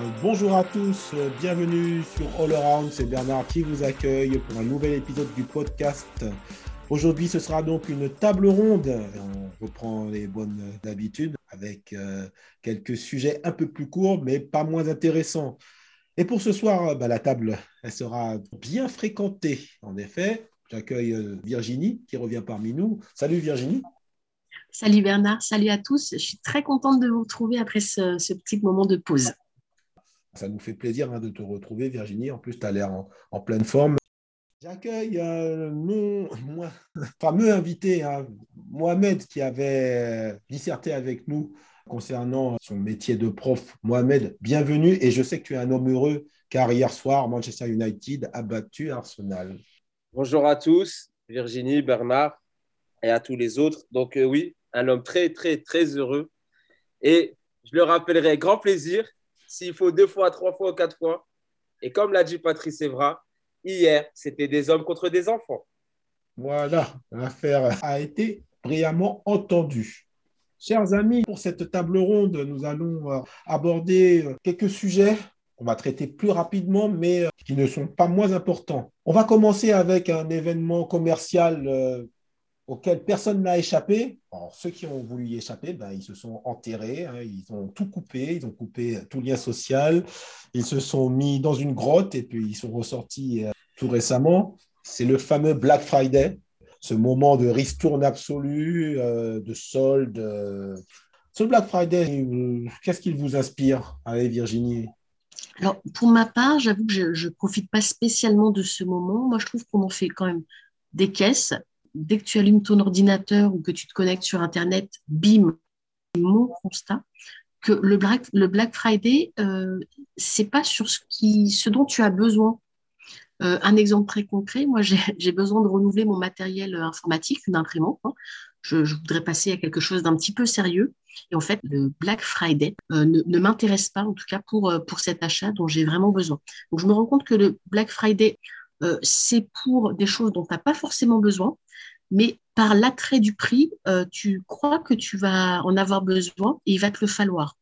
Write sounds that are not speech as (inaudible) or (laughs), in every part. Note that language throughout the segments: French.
Euh, Bonjour à tous, euh, bienvenue sur All Around, c'est Bernard qui vous accueille pour un nouvel épisode du podcast. Aujourd'hui, ce sera donc une table ronde. On reprend les bonnes habitudes avec euh, quelques sujets un peu plus courts, mais pas moins intéressants. Et pour ce soir, bah, la table, elle sera bien fréquentée. En effet, j'accueille euh, Virginie qui revient parmi nous. Salut Virginie. Salut Bernard, salut à tous. Je suis très contente de vous retrouver après ce, ce petit moment de pause. Ça nous fait plaisir hein, de te retrouver, Virginie. En plus, tu as l'air en, en pleine forme. J'accueille euh, mon moi, (laughs) fameux invité, hein, Mohamed, qui avait disserté avec nous concernant son métier de prof. Mohamed, bienvenue. Et je sais que tu es un homme heureux, car hier soir, Manchester United a battu Arsenal. Bonjour à tous, Virginie, Bernard et à tous les autres. Donc euh, oui, un homme très, très, très heureux. Et je le rappellerai, grand plaisir, s'il faut deux fois, trois fois, quatre fois. Et comme l'a dit Patrice Evra, hier, c'était des hommes contre des enfants. Voilà, l'affaire a été brillamment entendue. Chers amis, pour cette table ronde, nous allons euh, aborder euh, quelques sujets qu'on va traiter plus rapidement, mais euh, qui ne sont pas moins importants. On va commencer avec un événement commercial auquel personne n'a échappé. Alors, ceux qui ont voulu y échapper, ben, ils se sont enterrés, hein, ils ont tout coupé, ils ont coupé tout lien social, ils se sont mis dans une grotte et puis ils sont ressortis euh, tout récemment. C'est le fameux Black Friday, ce moment de ristourne absolue, euh, de solde. euh. Ce Black Friday, euh, qu'est-ce qu'il vous inspire? Allez, Virginie. Alors, pour ma part, j'avoue que je ne profite pas spécialement de ce moment. Moi, je trouve qu'on en fait quand même des caisses. Dès que tu allumes ton ordinateur ou que tu te connectes sur Internet, bim, mon constat que le Black, le Black Friday, euh, c'est pas sur ce, qui, ce dont tu as besoin. Euh, un exemple très concret, moi j'ai (laughs) besoin de renouveler mon matériel euh, informatique, une imprimante. hein. Je, voudrais passer à quelque chose d'un petit peu sérieux. Et en fait, le Black Friday euh, ne, ne m'intéresse pas, en tout cas pour, pour cet achat dont j'ai vraiment besoin. Donc je me rends compte que le Black Friday, euh, c'est pour des choses dont tu n'as pas forcément besoin, mais par l'attrait du prix, euh, tu crois que tu vas en avoir besoin et il va te le falloir.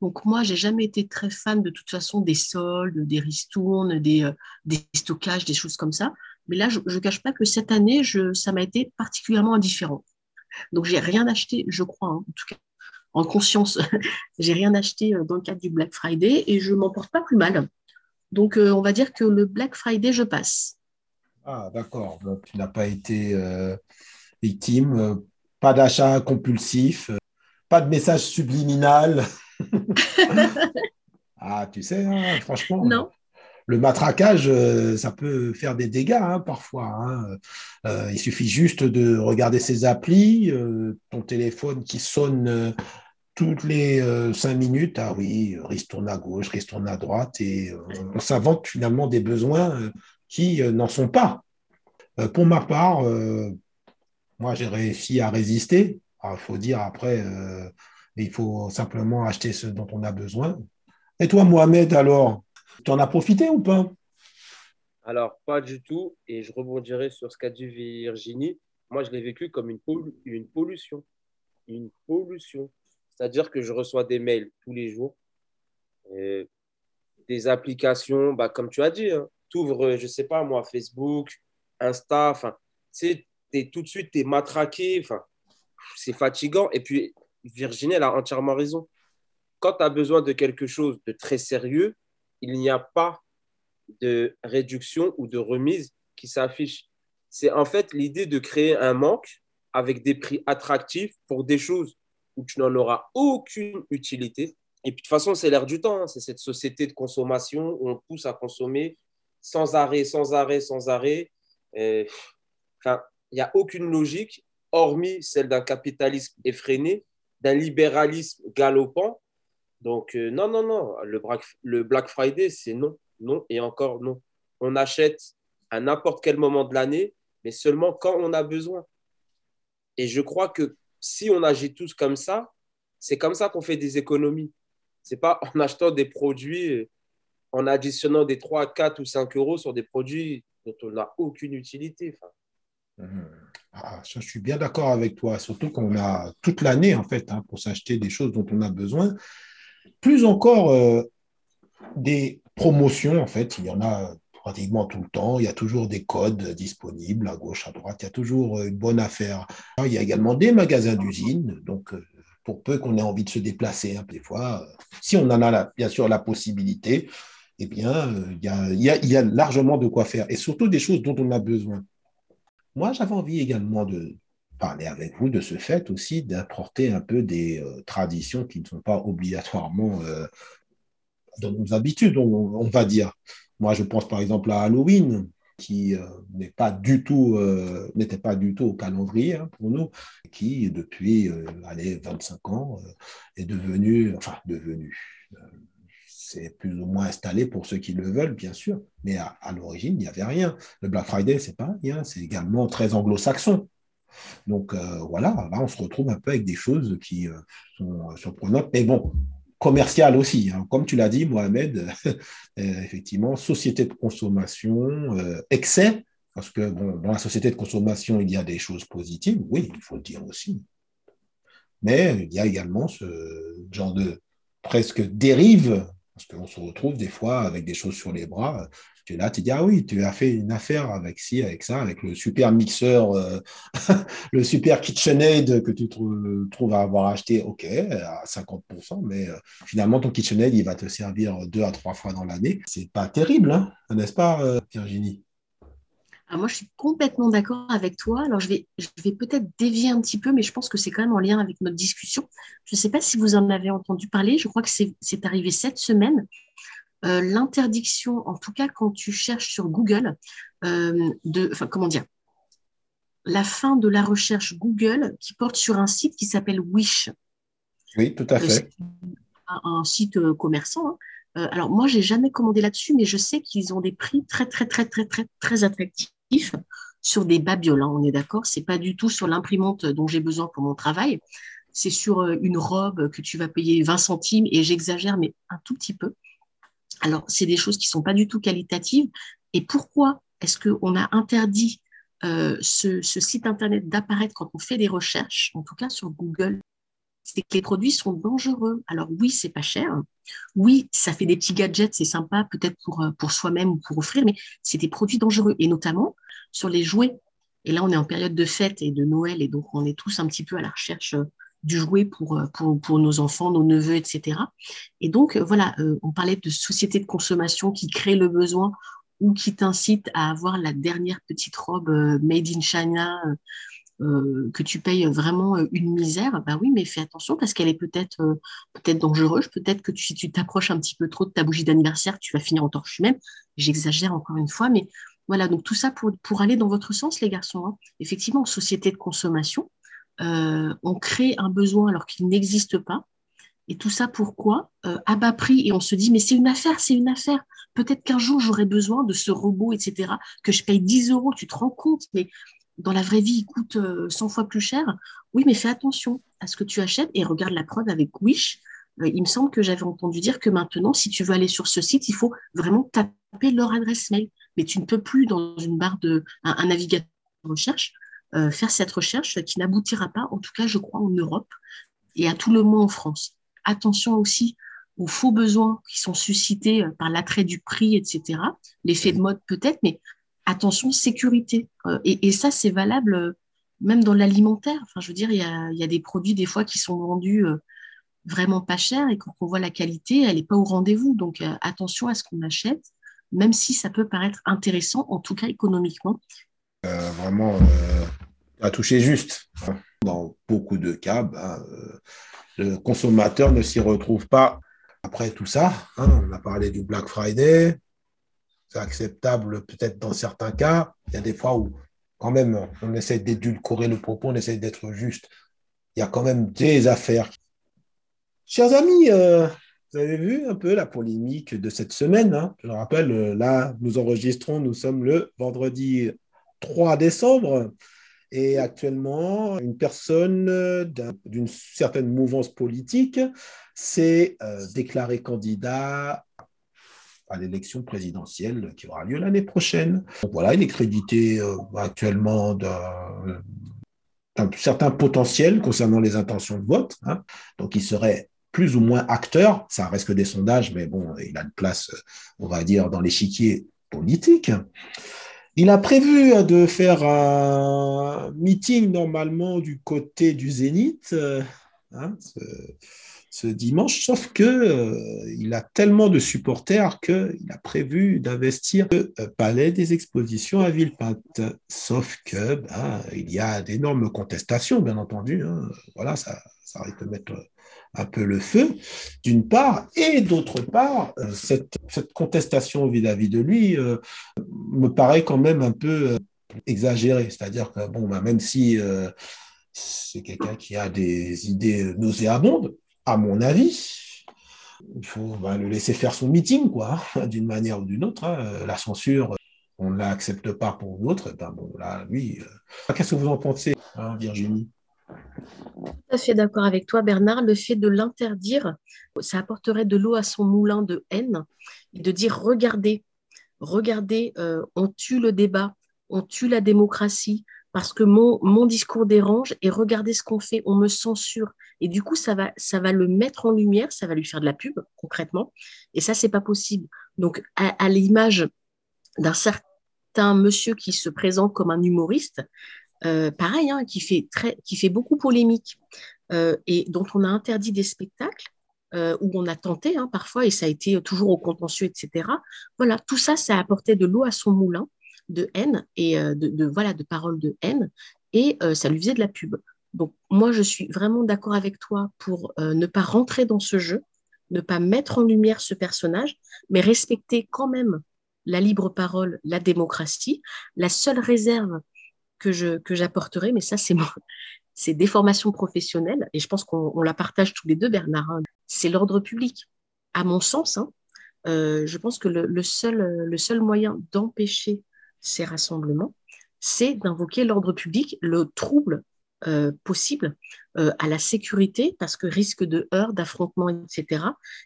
Donc moi, j'ai jamais été très fan de toute façon des soldes, des ristournes, des, euh, des stockages, des choses comme ça. Mais là, je ne cache pas que cette année, ça m'a été particulièrement indifférent. Donc j'ai rien acheté, je crois, hein, en tout cas en conscience, (laughs) j'ai rien acheté dans le cadre du Black Friday et je m'en porte pas plus mal. Donc euh, on va dire que le Black Friday, je passe. Ah, d'accord. Donc, tu n'as pas été euh, victime. euh, pas d'achat compulsif. pas de message subliminal. (laughs) ah, tu sais, hein, franchement. Non. Le matraquage, ça peut faire des dégâts hein, parfois. hein. Euh, il suffit juste de regarder ses applis, ton téléphone qui sonne toutes les euh, cinq minutes. Ah oui, ristourne à gauche, ristourne à droite, et euh, on s'invente finalement des besoins euh, qui n'en sont pas. Pour ma part, moi j'ai réussi à résister. Il faut dire après, il faut simplement acheter ce dont on a besoin. Et toi, Mohamed, alors, tu en as profité ou pas? Alors, pas du tout. Et je rebondirai sur ce qu'a dit Virginie. Moi, je l'ai vécu comme une, une pollution. Une pollution. C'est-à-dire que je reçois des mails tous les jours. Et des applications, bah, comme tu as dit, tu ouvres, je sais pas moi, Facebook, Insta, tu sais, tout de suite, tu es matraqué. C'est fatigant. Et puis, Virginie, elle a entièrement raison. Quand tu as besoin de quelque chose de très sérieux, il n'y a pas de réduction ou de remise qui s'affiche. C'est en fait l'idée de créer un manque avec des prix attractifs pour des choses où tu n'en auras aucune utilité. Et puis de toute façon, c'est l'air du temps. hein. C'est cette société de consommation où on pousse à consommer sans arrêt, sans arrêt, sans arrêt. Enfin, il n'y a aucune logique, hormis celle d'un capitalisme effréné, d'un libéralisme galopant. Donc, euh, non, non, non, le Black Friday, c'est non, non et encore non. On achète à n'importe quel moment de l'année, mais seulement quand on a besoin. Et je crois que si on agit tous comme ça, c'est comme ça qu'on fait des économies. C'est pas en achetant des produits, en additionnant des 3, 4 ou 5 euros sur des produits dont on n'a aucune utilité. Mhm. Ah, je suis bien d'accord avec toi, surtout qu'on a toute l'année en fait hein, pour s'acheter des choses dont on a besoin. Plus encore euh, des promotions en fait, il y en a pratiquement tout le temps. Il y a toujours des codes disponibles à gauche, à droite. Il y a toujours une bonne affaire. Il y a également des magasins d'usine. Donc, euh, pour peu qu'on ait envie de se déplacer, hein, des fois, euh, si on en a bien sûr la possibilité, eh bien, il y, a, largement de quoi faire. Et surtout des choses dont on a besoin. Moi, j'avais envie également de parler avec vous de ce fait aussi, d'apporter un peu des euh, traditions qui ne sont pas obligatoirement euh, dans nos habitudes, on, va dire. Moi, je pense par exemple à Halloween, qui euh, tout, n'était pas du tout au calendrier hein, pour nous, qui depuis allez, 25 ans est devenu, enfin devenu, c'est plus ou moins installé pour ceux qui le veulent, bien sûr, mais à, l'origine, il n'y avait rien. Le Black Friday, c'est pas rien, c'est également très anglo-saxon. Donc euh, voilà, là, on se retrouve un peu avec des choses qui euh, sont surprenantes, mais bon, commercial aussi. Hein. Comme tu l'as dit, Mohamed, (laughs) euh, effectivement, société de consommation, excès, parce que dans la société de consommation, il y a des choses positives, oui, il faut le dire aussi. Mais il y a également ce genre de presque dérive parce qu'on se retrouve des fois avec des choses sur les bras. Tu es là, tu dis, ah oui, tu as fait une affaire avec ci, avec ça, avec le super mixeur, euh, (laughs) le super KitchenAid que tu trouves à avoir acheté, ok, à 50%, mais euh, finalement, ton KitchenAid, il va te servir deux à trois fois dans l'année. C'est pas terrible, hein, n'est-ce pas, euh, Virginie? Ah, moi, je suis complètement d'accord avec toi. Alors, je vais, je vais peut-être dévier un petit peu, mais je pense que c'est quand même en lien avec notre discussion. Je ne sais pas si vous en avez entendu parler. Je crois que c'est arrivé cette semaine. Euh, l'interdiction, en tout cas quand tu cherches sur Google, euh, de, enfin, comment dire, la fin de la recherche Google qui porte sur un site qui s'appelle Wish. Oui, tout à fait. Un, site commerçant. Hein. Euh, alors moi, j'ai jamais commandé là-dessus, mais je sais qu'ils ont des prix très très très très très très attractifs sur des babioles. Hein, on est d'accord, c'est pas du tout sur l'imprimante dont j'ai besoin pour mon travail. C'est sur euh, une robe que tu vas payer 20 centimes et j'exagère, mais un tout petit peu. Alors, c'est des choses qui sont pas du tout qualitatives. Et pourquoi est-ce qu'on a interdit euh, ce, site internet d'apparaître quand on fait des recherches, en tout cas sur Google? C'est que les produits sont dangereux. Alors oui, c'est pas cher. Oui, ça fait des petits gadgets, c'est sympa peut-être pour, euh, pour soi-même ou pour offrir, mais c'est des produits dangereux. Et notamment, sur les jouets. Et là, on est en période de fête et de Noël, et donc on est tous un petit peu à la recherche euh, du jouet pour, euh, pour, pour nos enfants, nos neveux, etc. Et donc, euh, voilà, on parlait de société de consommation qui crée le besoin ou qui t'incite à avoir la dernière petite robe made in China que tu payes vraiment une misère. Bah oui, mais fais attention parce qu'elle est peut-être dangereuse. Peut-être que si tu t'approches un petit peu trop de ta bougie d'anniversaire, tu vas finir en torche même. J'exagère encore une fois, mais voilà, donc tout ça pour, aller dans votre sens, les garçons. Hein. Effectivement, en société de consommation, euh, on crée un besoin alors qu'il n'existe pas. Et tout ça pourquoi euh, À bas prix. Et on se dit, mais c'est une affaire, c'est une affaire. Peut-être qu'un jour, j'aurai besoin de ce robot, etc., que je paye 10 euros. Tu te rends compte, mais dans la vraie vie, il coûte 100 euh, fois plus cher. Oui, mais fais attention à ce que tu achètes et regarde la preuve avec Wish. il me semble que j'avais entendu dire que maintenant, si tu veux aller sur ce site, il faut vraiment taper leur adresse mail mais tu ne peux plus, dans une barre de un, navigateur de recherche, euh, faire cette recherche qui n'aboutira pas, en tout cas, je crois, en Europe et à tout le monde en France. Attention aussi aux faux besoins qui sont suscités euh, par l'attrait du prix, etc. L'effet de mode peut-être, mais attention, sécurité. Euh, et, ça, c'est valable même dans l'alimentaire. Enfin, je veux dire, il y a, des produits des fois qui sont vendus vraiment pas cher et quand on voit la qualité, elle n'est pas au rendez-vous. Donc, attention à ce qu'on achète même si ça peut paraître intéressant, en tout cas économiquement. Euh, vraiment, euh, à toucher juste. Dans beaucoup de cas, ben, euh, le consommateur ne s'y retrouve pas. Après tout ça, hein, on a parlé du Black Friday, c'est acceptable peut-être dans certains cas. Il y a des fois où, quand même, on essaie d'édulcorer le propos, on essaie d'être juste. Il y a quand même des affaires. Chers amis, vous avez vu un peu la polémique de cette semaine. Hein. Je rappelle, euh, là, nous enregistrons, nous sommes le vendredi 3 décembre. Et actuellement, une personne euh, d'une certaine mouvance politique s'est euh, déclarée candidat à l'élection présidentielle qui aura lieu l'année prochaine. voilà, il est crédité actuellement un certain potentiel concernant les intentions de vote. Hein. Donc, il serait plus ou moins acteur. Ça reste que des sondages, mais bon, il a une place, on va dire, dans l'échiquier politique. Il a prévu de faire un meeting normalement du côté du Zénith hein, ce, dimanche, sauf que euh, il a tellement de supporters qu'il a prévu d'investir le palais des expositions à Villepinte. Sauf que ben, il y a d'énormes contestations, bien entendu. Hein. Voilà, ça, ça de mettre un peu le feu, d'une part, et d'autre part, euh, cette, contestation vis-à-vis de lui euh, me paraît quand même un peu euh, exagérée. C'est-à-dire que, bon, bah, même si c'est quelqu'un qui a des idées nauséabondes, à mon avis, il faut bah, le laisser faire son meeting, quoi, d'une manière ou d'une autre. Hein. La censure, on ne l'accepte pas pour l'autre. Ben bon, là, lui, qu'est-ce que vous en pensez, hein, Virginie? Tout à fait d'accord avec toi, Bernard. Le fait de l'interdire, ça apporterait de l'eau à son moulin de haine et de dire regardez, regardez, euh, on tue le débat, on tue la démocratie parce que mon, discours dérange et regardez ce qu'on fait, on me censure. Et du coup, ça va, ça va le mettre en lumière, ça va lui faire de la pub concrètement. Et ça, c'est pas possible. Donc, à l'image d'un certain monsieur qui se présente comme un humoriste, euh, pareil, hein, qui, fait beaucoup polémique euh, et dont on a interdit des spectacles, euh, où on a tenté hein, parfois, et ça a été toujours au contentieux, etc. Voilà, tout ça, ça a apporté de l'eau à son moulin de haine et de, voilà, de paroles de haine, et ça lui faisait de la pub. Donc, moi, je suis vraiment d'accord avec toi pour ne pas rentrer dans ce jeu, ne pas mettre en lumière ce personnage, mais respecter quand même la libre parole, la démocratie. La seule réserve que je que j'apporterai, mais ça c'est c'est des formations professionnelles et je pense qu'on la partage tous les deux, Bernard. Hein. C'est l'ordre public, à mon sens. Hein. Euh, je pense que le, seul le seul moyen d'empêcher ces rassemblements, c'est d'invoquer l'ordre public, le trouble euh, possible euh, à la sécurité, parce que risque de heurts, d'affrontements, etc.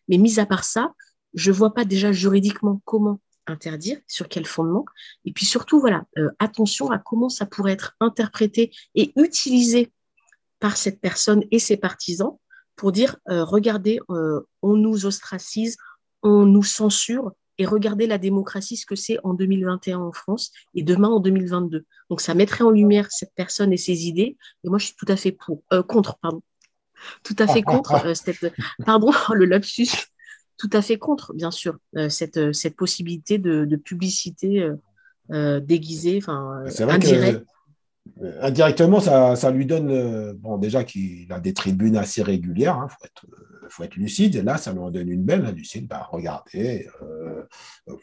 Mais mis à part ça, je vois pas déjà juridiquement comment interdire, sur quel fondement. Et puis surtout, voilà, euh, attention à comment ça pourrait être interprété et utilisé par cette personne et ses partisans pour dire, euh, regardez, euh, on nous ostracise, on nous censure, et regardez la démocratie, ce que c'est en 2021 en France et demain en 2022. Donc ça mettrait en lumière cette personne et ses idées. Et moi, je suis tout à fait pour, contre, pardon, tout à fait (laughs) contre cette, pardon, (laughs) le lapsus, tout à fait contre, bien sûr, euh, cette, cette possibilité de, publicité euh, euh, déguisée, enfin, indirecte. indirectement, ça, ça, lui donne, bon, déjà qu'il a des tribunes assez régulières, il hein, faut, être, faut, être, lucide, et là, ça lui en donne une belle, hein, lucide, bah, regardez,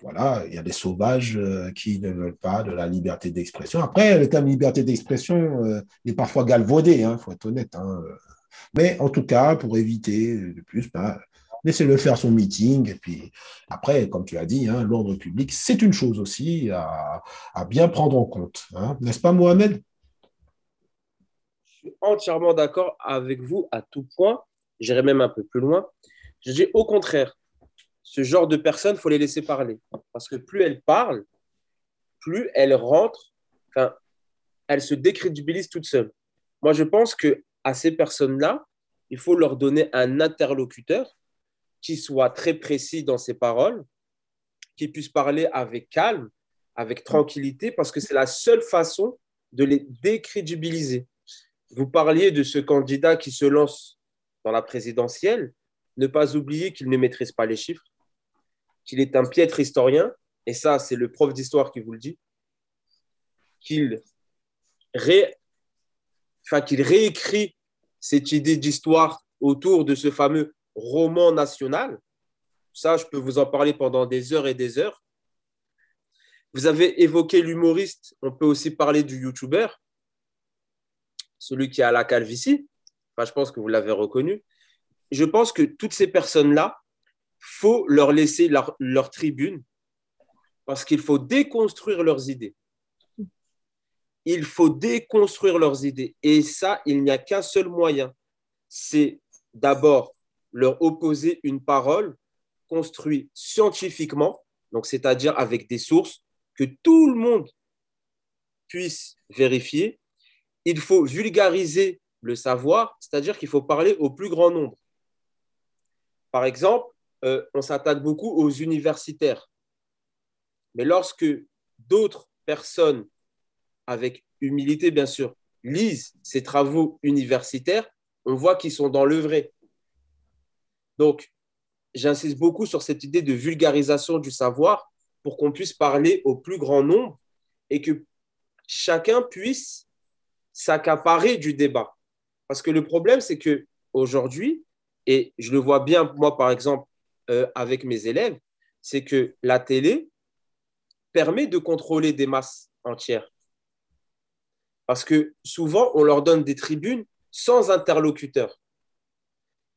voilà, il y a des sauvages qui ne veulent pas de la liberté d'expression. Après, le terme liberté d'expression est parfois galvaudé, il hein, faut être honnête. Mais en tout cas, pour éviter de plus, bah, laissez-le faire son meeting. Et puis après, comme tu as dit, hein, l'ordre public, c'est une chose aussi à, bien prendre en compte. Hein. N'est-ce pas, Mohamed? Je suis entièrement d'accord avec vous à tout point. J'irai même un peu plus loin. Je dis au contraire, ce genre de personnes, il faut les laisser parler. Parce que plus elles parlent, plus elles rentrent, enfin, elles se décrédibilisent toutes seules. Moi, je pense que à ces personnes-là, il faut leur donner un interlocuteur qui soit très précis dans ses paroles, qui puisse parler avec calme, avec tranquillité, parce que c'est la seule façon de les décrédibiliser. Vous parliez de ce candidat qui se lance dans la présidentielle, ne pas oublier qu'il ne maîtrise pas les chiffres, qu'il est un piètre historien, et ça, c'est le prof d'histoire qui vous le dit, qu'il ré... enfin, réécrit cette idée d'histoire autour de ce fameux roman national. Ça, je peux vous en parler pendant des heures et des heures. Vous avez évoqué l'humoriste, on peut aussi parler du youtubeur, celui qui a la calvitie. Enfin, je pense que vous l'avez reconnu. Je pense que toutes ces personnes-là, faut leur laisser leur, leur tribune parce qu'il faut déconstruire leurs idées. Il faut déconstruire leurs idées. Et ça, il n'y a qu'un seul moyen. C'est d'abord leur opposer une parole construite scientifiquement, donc c'est-à-dire avec des sources que tout le monde puisse vérifier, il faut vulgariser le savoir, c'est-à-dire qu'il faut parler au plus grand nombre. Par exemple, euh, on s'attaque beaucoup aux universitaires. Mais lorsque d'autres personnes, avec humilité bien sûr, lisent ces travaux universitaires, on voit qu'ils sont dans le vrai. Donc, j'insiste beaucoup sur cette idée de vulgarisation du savoir pour qu'on puisse parler au plus grand nombre et que chacun puisse s'accaparer du débat. Parce que le problème, c'est que aujourd'hui, et je le vois bien, moi, par exemple, euh, avec mes élèves, c'est que la télé permet de contrôler des masses entières. Parce que souvent, on leur donne des tribunes sans interlocuteur.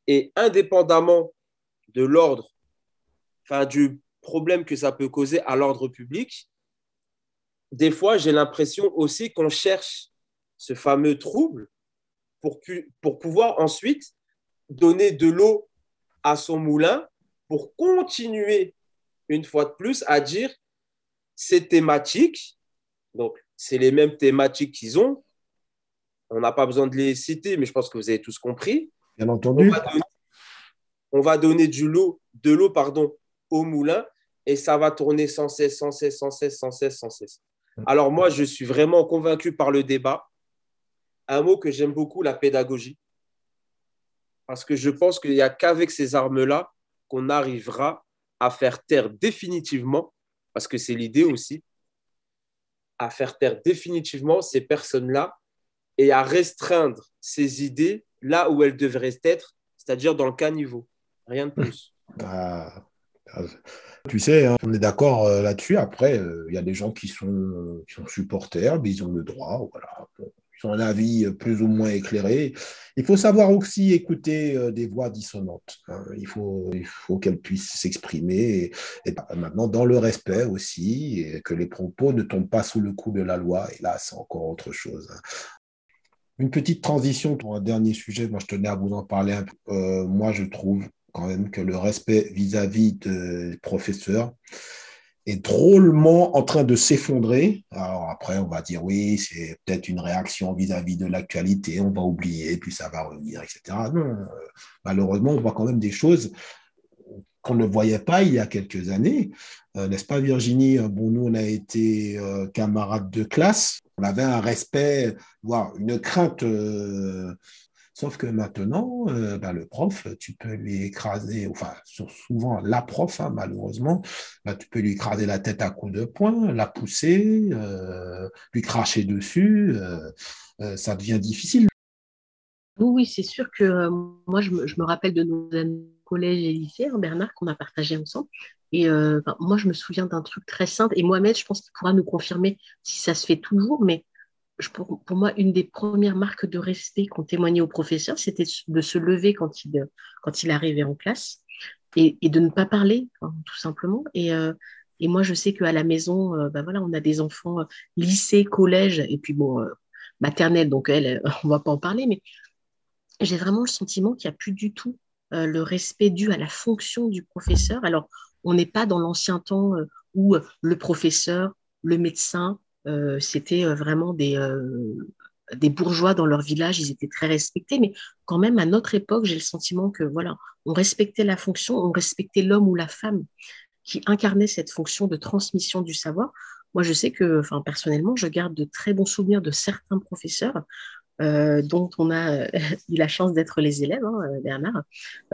Et indépendamment de l'ordre, enfin du problème que ça peut causer à l'ordre public, des fois, j'ai l'impression aussi qu'on cherche ce fameux trouble pour, pour pouvoir ensuite donner de l'eau à son moulin pour continuer une fois de plus à dire ces thématiques, donc c'est les mêmes thématiques qu'ils ont, on n'a pas besoin de les citer, mais je pense que vous avez tous compris. On va donner, du de l'eau pardon, au moulin et ça va tourner sans cesse, sans cesse, sans cesse, sans cesse, sans cesse. Alors moi, je suis vraiment convaincu par le débat. Un mot que j'aime beaucoup, la pédagogie. Parce que je pense qu'il n'y a qu'avec ces armes-là qu'on arrivera à faire taire définitivement, parce que c'est l'idée aussi, à faire taire définitivement ces personnes-là et à restreindre ces idées là où elles devraient être, c'est-à-dire dans le caniveau. Rien de plus. Ah, tu sais, hein, on est d'accord euh, là-dessus. Après, euh, il y a des gens qui sont, qui sont supporters, mais ils ont le droit. Voilà ils ont un avis plus ou moins éclairé. Il faut savoir aussi écouter euh, des voix dissonantes. Hein. Il faut, il faut qu'elles puissent s'exprimer, et, maintenant dans le respect aussi, et que les propos ne tombent pas sous le coup de la loi. Et là, c'est encore autre chose. Une petite transition pour un dernier sujet, moi je tenais à vous en parler un peu. Euh, moi, je trouve quand même que le respect vis-à-vis des professeurs, est drôlement en train de s'effondrer. Alors après, on va dire oui, c'est peut-être une réaction vis-à-vis de l'actualité, on va oublier, puis ça va revenir, etc. Non, euh, malheureusement, on voit quand même des choses qu'on ne voyait pas il y a quelques années. Euh, n'est-ce pas, Virginie? Bon, nous, on a été camarades de classe. On avait un respect, voire une crainte Sauf que maintenant, euh, bah, le prof, tu peux lui écraser, enfin, souvent la prof, hein, malheureusement, bah, tu peux lui écraser la tête à coups de poing, la pousser, euh, lui cracher dessus, euh, ça devient difficile. Oui, c'est sûr que moi, je me, rappelle de nos collèges et lycées, hein, Bernard, qu'on a partagé ensemble. Et moi, je me souviens d'un truc très simple. Et Mohamed, je pense qu'il pourra nous confirmer si ça se fait toujours, mais pour, moi, une des premières marques de respect qu'on témoignait au professeur, c'était de se lever quand il, quand il arrivait en classe et, de ne pas parler, hein, tout simplement. Et, euh, et, moi, je sais qu'à la maison, euh, bah voilà, on a des enfants euh, lycée, collège, et puis bon, maternelle, donc elle, (laughs) on ne va pas en parler, mais j'ai vraiment le sentiment qu'il n'y a plus du tout le respect dû à la fonction du professeur. Alors, on n'est pas dans l'ancien temps où le professeur, le médecin, euh, c'était euh, vraiment des, euh, des bourgeois dans leur village, ils étaient très respectés, mais quand même à notre époque, j'ai le sentiment que voilà, on respectait la fonction, on respectait l'homme ou la femme qui incarnait cette fonction de transmission du savoir. Moi, je sais que, enfin, personnellement, je garde de très bons souvenirs de certains professeurs euh, dont on a euh, (laughs) eu la chance d'être les élèves, hein, euh, Bernard.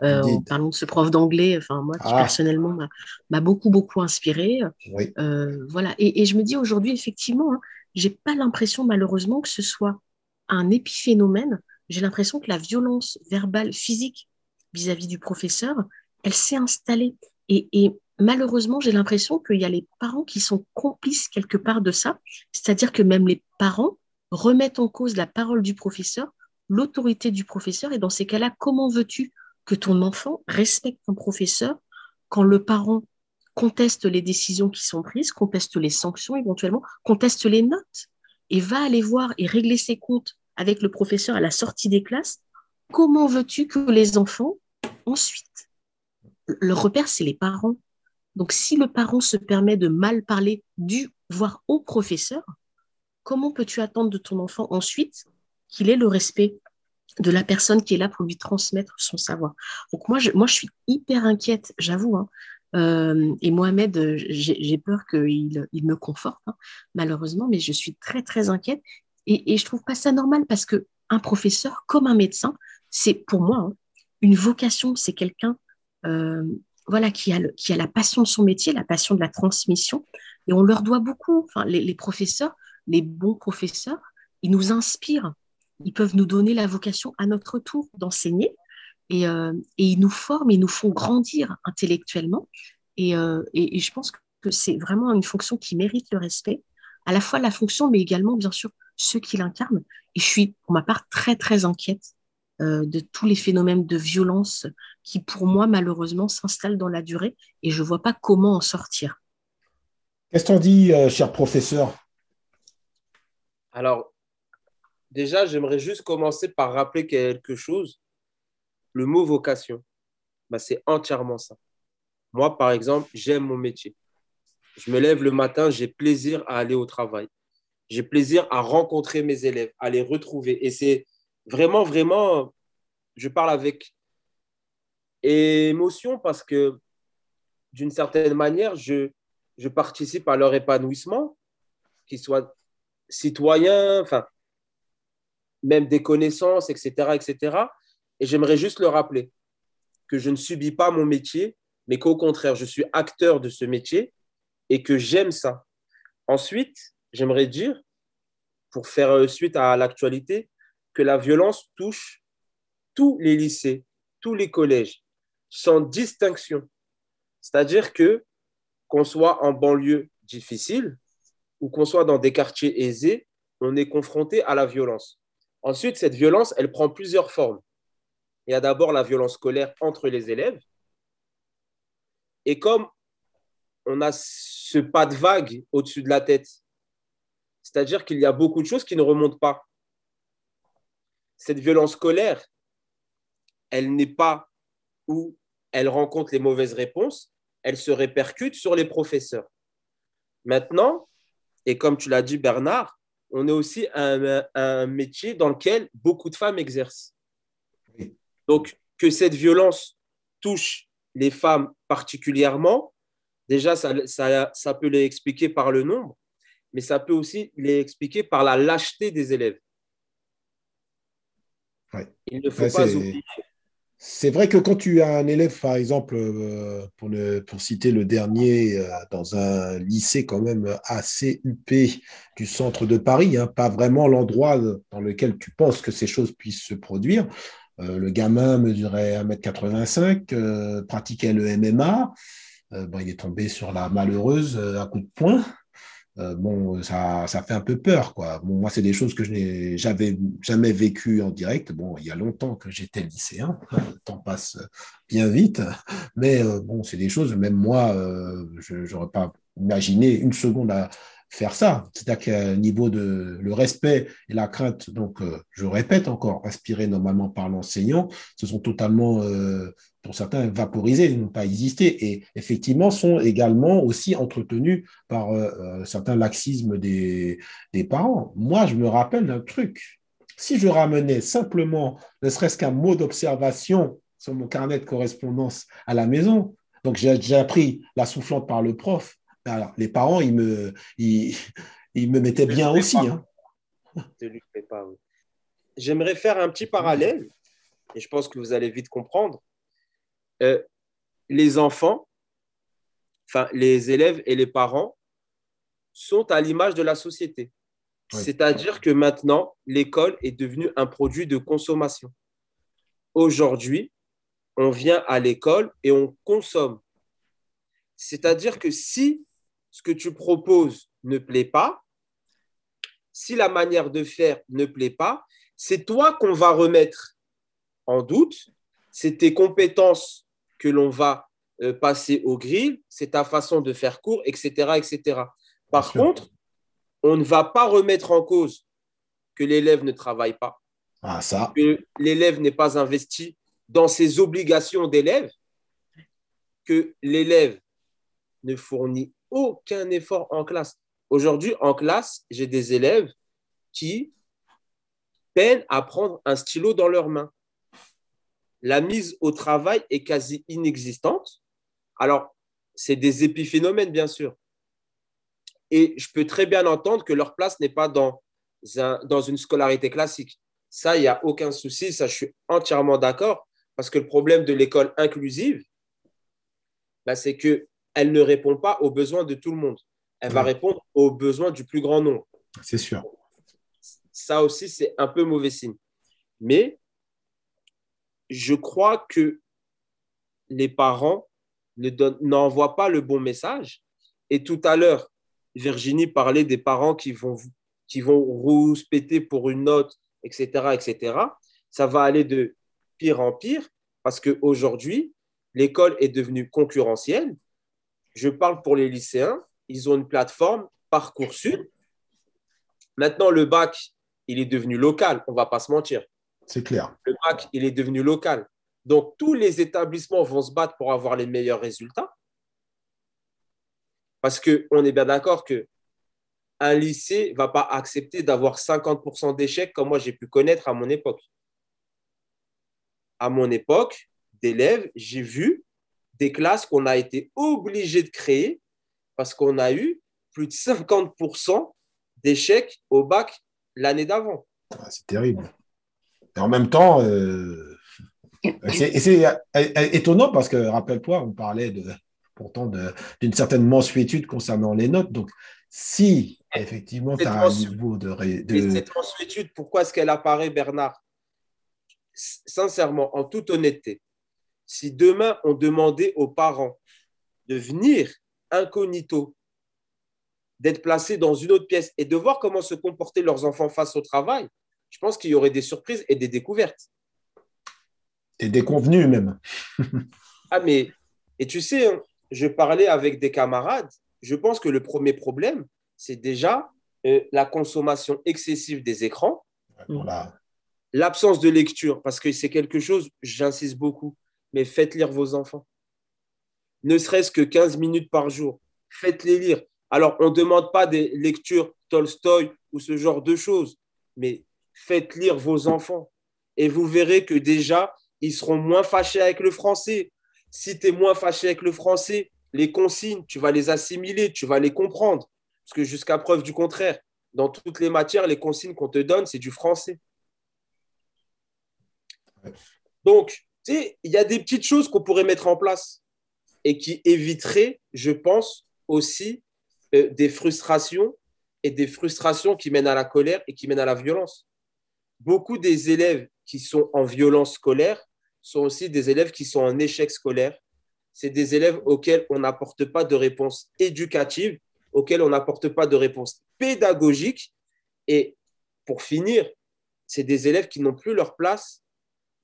en parlant de ce prof d'anglais, enfin moi qui ah. personnellement m'a beaucoup beaucoup inspiré. voilà. Et, je me dis aujourd'hui effectivement, hein, j'ai pas l'impression malheureusement que ce soit un épiphénomène. J'ai l'impression que la violence verbale, physique vis-à-vis du professeur, elle s'est installée. Et, et malheureusement, j'ai l'impression qu'il y a les parents qui sont complices quelque part de ça. C'est-à-dire que même les parents remettre en cause la parole du professeur, l'autorité du professeur. Et dans ces cas-là, comment veux-tu que ton enfant respecte ton professeur quand le parent conteste les décisions qui sont prises, conteste les sanctions éventuellement, conteste les notes et va aller voir et régler ses comptes avec le professeur à la sortie des classes, comment veux-tu que les enfants, ensuite, le repère, c'est les parents. Donc, si le parent se permet de mal parler du, voire au professeur, comment peux-tu attendre de ton enfant ensuite qu'il ait le respect de la personne qui est là pour lui transmettre son savoir? Donc moi, je, suis hyper inquiète, j'avoue. Hein. Euh, et Mohamed, j'ai peur qu'il il me conforte, hein, malheureusement, mais je suis très, très inquiète. Et, et je trouve pas ça normal parce que un professeur, comme un médecin, c'est pour moi hein, une vocation, c'est quelqu'un euh, voilà, qui a, la passion de son métier, la passion de la transmission. Et on leur doit beaucoup. Les, professeurs, les bons professeurs, ils nous inspirent. Ils peuvent nous donner la vocation à notre tour d'enseigner. Et, euh, ils nous forment, ils nous font grandir intellectuellement. Et, euh, et, je pense que c'est vraiment une fonction qui mérite le respect, à la fois la fonction, mais également, bien sûr, ceux qui l'incarnent. Et je suis, pour ma part, très, très inquiète euh, de tous les phénomènes de violence qui, pour moi, malheureusement, s'installent dans la durée et je ne vois pas comment en sortir. Qu'est-ce qu'on dit, cher professeur? Alors, déjà, j'aimerais juste commencer par rappeler quelque chose. Le mot vocation, bah, c'est entièrement ça. Moi, par exemple, j'aime mon métier. Je me lève le matin, j'ai plaisir à aller au travail. J'ai plaisir à rencontrer mes élèves, à les retrouver. Et c'est vraiment, vraiment, je parle avec émotion parce que d'une certaine manière, je, je participe à leur épanouissement, qu'ils soient citoyens, enfin, même des connaissances, etc., etc. Et j'aimerais juste le rappeler que je ne subis pas mon métier, mais qu'au contraire, je suis acteur de ce métier et que j'aime ça. Ensuite, j'aimerais dire, pour faire suite à l'actualité, que la violence touche tous les lycées, tous les collèges, sans distinction. C'est-à-dire que qu'on soit en banlieue difficile ou qu'on soit dans des quartiers aisés, on est confronté à la violence. Ensuite, cette violence, elle prend plusieurs formes. Il y a d'abord la violence scolaire entre les élèves. Et comme on a ce pas de vague au-dessus de la tête, c'est-à-dire qu'il y a beaucoup de choses qui ne remontent pas cette violence scolaire, elle n'est pas où elle rencontre les mauvaises réponses, elle se répercute sur les professeurs. Maintenant, et comme tu l'as dit Bernard, on est aussi un, un, métier dans lequel beaucoup de femmes exercent. Donc, que cette violence touche les femmes particulièrement, déjà, ça, ça, ça peut l'expliquer par le nombre, mais ça peut aussi l'expliquer par la lâcheté des élèves. Il ne faut pas oublier. C'est vrai que quand tu as un élève, par exemple, euh, pour, citer le dernier, euh, dans un lycée quand même assez huppé du centre de Paris, hein, pas vraiment l'endroit dans lequel tu penses que ces choses puissent se produire, euh, le gamin mesurait 1m85, pratiquait le MMA, bon, il est tombé sur la malheureuse à coup de poing. Euh, bon, ça, ça, fait un peu peur, quoi. Bon, moi, c'est des choses que je n'ai jamais, vécues en direct. Bon, il y a longtemps que j'étais lycéen, le temps passe bien vite, mais euh, bon, c'est des choses, même moi, euh, je n'aurais pas imaginé une seconde à faire ça. C'est-à-dire qu'à niveau de le respect et la crainte, donc, je répète encore, inspiré normalement par l'enseignant, se sont totalement pour certains, vaporisés, n'ont pas existé, et effectivement sont également aussi entretenus par euh, euh, certains laxismes des, des, parents. Moi, je me rappelle d'un truc. Si je ramenais simplement, ne serait-ce qu'un mot d'observation sur mon carnet de correspondance à la maison, donc j'ai appris la soufflante par le prof, alors les parents, ils me, ils, me mettaient bien aussi. Hein. J'aimerais faire un petit parallèle, et je pense que vous allez vite comprendre euh, les enfants, enfin les élèves et les parents sont à l'image de la société. C'est-à-dire que maintenant, l'école est devenue un produit de consommation. Aujourd'hui, on vient à l'école et on consomme. C'est-à-dire que si ce que tu proposes ne plaît pas, si la manière de faire ne plaît pas, c'est toi qu'on va remettre en doute, c'est tes compétences que l'on va euh, passer au grill, c'est ta façon de faire court, etc. etc. Par contre, on ne va pas remettre en cause que l'élève ne travaille pas, ah, ça. que l'élève n'est pas investi dans ses obligations d'élève, que l'élève ne fournit aucun effort en classe. Aujourd'hui, en classe, j'ai des élèves qui peinent à prendre un stylo dans leurs mains. La mise au travail est quasi inexistante. Alors, c'est des épiphénomènes, bien sûr. Et je peux très bien entendre que leur place n'est pas dans, dans une scolarité classique. Ça, il n'y a aucun souci, ça, je suis entièrement d'accord, parce que le problème de l'école inclusive, bah, c'est qu'elle ne répond pas aux besoins de tout le monde. Elle va répondre aux besoins du plus grand nombre. C'est sûr. Ça aussi, c'est un peu mauvais signe. Mais je crois que les parents n'envoient pas le bon message. Et tout à l'heure, Virginie parlait des parents qui vont, qui vont rouspéter pour une note, etc., etc. Ça va aller de pire en pire parce qu'aujourd'hui, l'école est devenue concurrentielle. Je parle pour les lycéens, ils ont une plateforme Parcoursup. Maintenant, le bac, il est devenu local, on ne va pas se mentir. C'est clair. Le bac, il est devenu local. Donc, tous les établissements vont se battre pour avoir les meilleurs résultats. Parce qu'on est bien d'accord que un lycée ne va pas accepter d'avoir 50% d'échecs comme moi j'ai pu connaître à mon époque. À mon époque d'élèves, j'ai vu des classes qu'on a été obligé de créer parce qu'on a eu plus de 50% d'échecs au bac l'année d'avant. Ah, c'est terrible. Et en même temps, euh, c'est étonnant parce que, rappelle-toi, on parlait de, pourtant d'une certaine mensuétude concernant les notes. Donc, si effectivement tu as un niveau de, de... cette mensuétude, pourquoi est-ce qu'elle apparaît, Bernard? Sincèrement, en toute honnêteté, si demain on demandait aux parents de venir incognito d'être placés dans une autre pièce et de voir comment se comportaient leurs enfants face au travail, je pense qu'il y aurait des surprises et des découvertes. Et des convenus même. (laughs) ah mais, et tu sais, hein, je parlais avec des camarades, je pense que le premier problème, c'est déjà euh, la consommation excessive des écrans, l'absence de lecture, parce que c'est quelque chose, j'insiste beaucoup, mais faites lire vos enfants. Ne serait-ce que 15 minutes par jour, faites-les lire. Alors, on ne demande pas des lectures Tolstoï ou ce genre de choses, mais faites lire vos enfants et vous verrez que déjà, ils seront moins fâchés avec le français. Si tu es moins fâché avec le français, les consignes, tu vas les assimiler, tu vas les comprendre. Parce que jusqu'à preuve du contraire, dans toutes les matières, les consignes qu'on te donne, c'est du français. Donc, il y a des petites choses qu'on pourrait mettre en place et qui éviteraient, je pense, aussi euh, des frustrations et des frustrations qui mènent à la colère et qui mènent à la violence. Beaucoup des élèves qui sont en violence scolaire sont aussi des élèves qui sont en échec scolaire. C'est des élèves auxquels on n'apporte pas de réponse éducative, auxquels on n'apporte pas de réponse pédagogique. Et pour finir, c'est des élèves qui n'ont plus leur place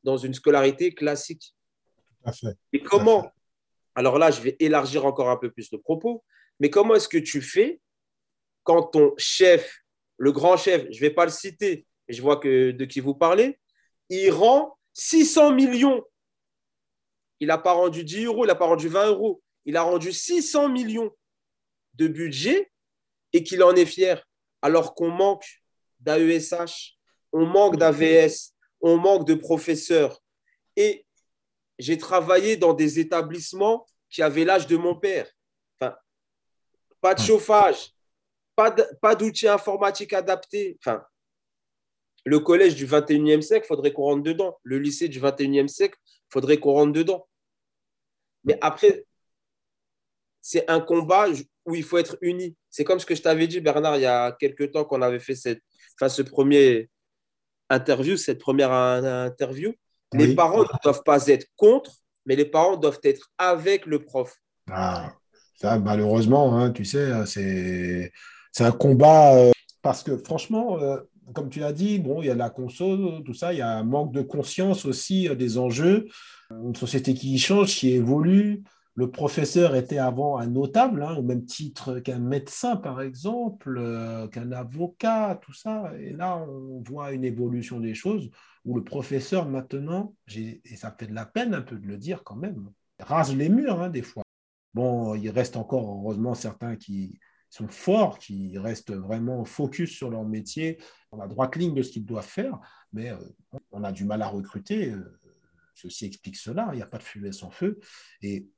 dans une scolarité classique. Et comment Alors là, je vais élargir encore un peu plus le propos. Mais comment est-ce que tu fais quand ton chef, le grand chef, je ne vais pas le citer, mais je vois que de qui vous parlez, il rend 600 millions. Il n'a pas rendu 10 euros, il n'a pas rendu 20 euros. Il a rendu 600 millions de budget et qu'il en est fier. Alors qu'on manque d'AESH, on manque d'AVS, on manque de professeurs. Et j'ai travaillé dans des établissements qui avaient l'âge de mon père pas de chauffage, pas d'outils informatiques adaptés. Enfin, le collège du 21e siècle, il faudrait qu'on rentre dedans. Le lycée du 21e siècle, il faudrait qu'on rentre dedans. Mais après, c'est un combat où il faut être uni. C'est comme ce que je t'avais dit, Bernard, il y a quelques temps qu'on avait fait cette, enfin, ce premier interview, cette première interview. Les parents ne doivent pas être contre, mais les parents doivent être avec le prof. Ah. Ça, malheureusement, hein, tu sais, c'est un combat euh, parce que franchement, euh, comme tu l'as dit, bon, il y a la console, tout ça, il y a un manque de conscience aussi euh, des enjeux. Une société qui change, qui évolue. Le professeur était avant un notable, hein, au même titre qu'un médecin, par exemple, qu'un avocat, tout ça. Et là, on voit une évolution des choses où le professeur, maintenant, et ça fait de la peine un peu de le dire quand même, rase les murs hein, des fois. Bon, il reste encore, heureusement, certains qui, sont forts, qui restent vraiment focus sur leur métier, dans la droite ligne de ce qu'ils doivent faire, mais on a du mal à recruter. Ceci explique cela, il n'y a pas de fumée sans feu. Et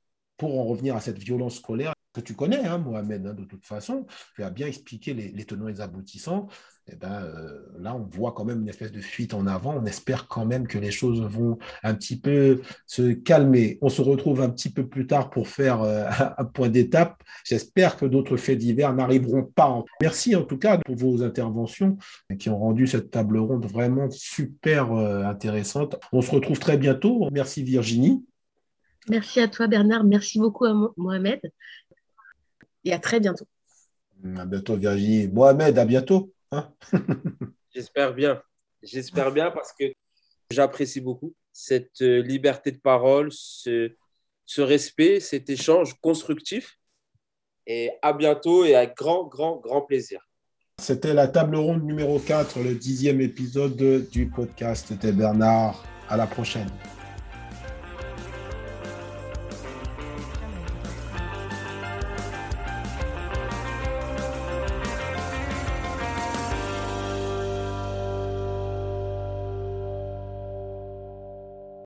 pour en revenir à cette violence scolaire, que tu connais, hein, Mohamed, hein, de toute façon, tu as bien expliqué les, tenants et les aboutissants. Eh ben, euh, là, on voit quand même une espèce de fuite en avant. On espère quand même que les choses vont un petit peu se calmer. On se retrouve un petit peu plus tard pour faire euh, (laughs) un point d'étape. J'espère que d'autres faits divers n'arriveront pas. Merci en tout cas pour vos interventions qui ont rendu cette table ronde vraiment super euh, intéressante. On se retrouve très bientôt. Merci Virginie. Merci à toi Bernard, merci beaucoup à Mohamed et à très bientôt. À bientôt Virginie. Mohamed, à bientôt. Hein. (laughs) J'espère bien. J'espère bien parce que j'apprécie beaucoup cette euh, liberté de parole, ce, ce respect, cet échange constructif. Et à bientôt et avec grand, grand, grand plaisir. C'était la table ronde numéro 4, le dixième épisode du podcast. C'était Bernard. À la prochaine.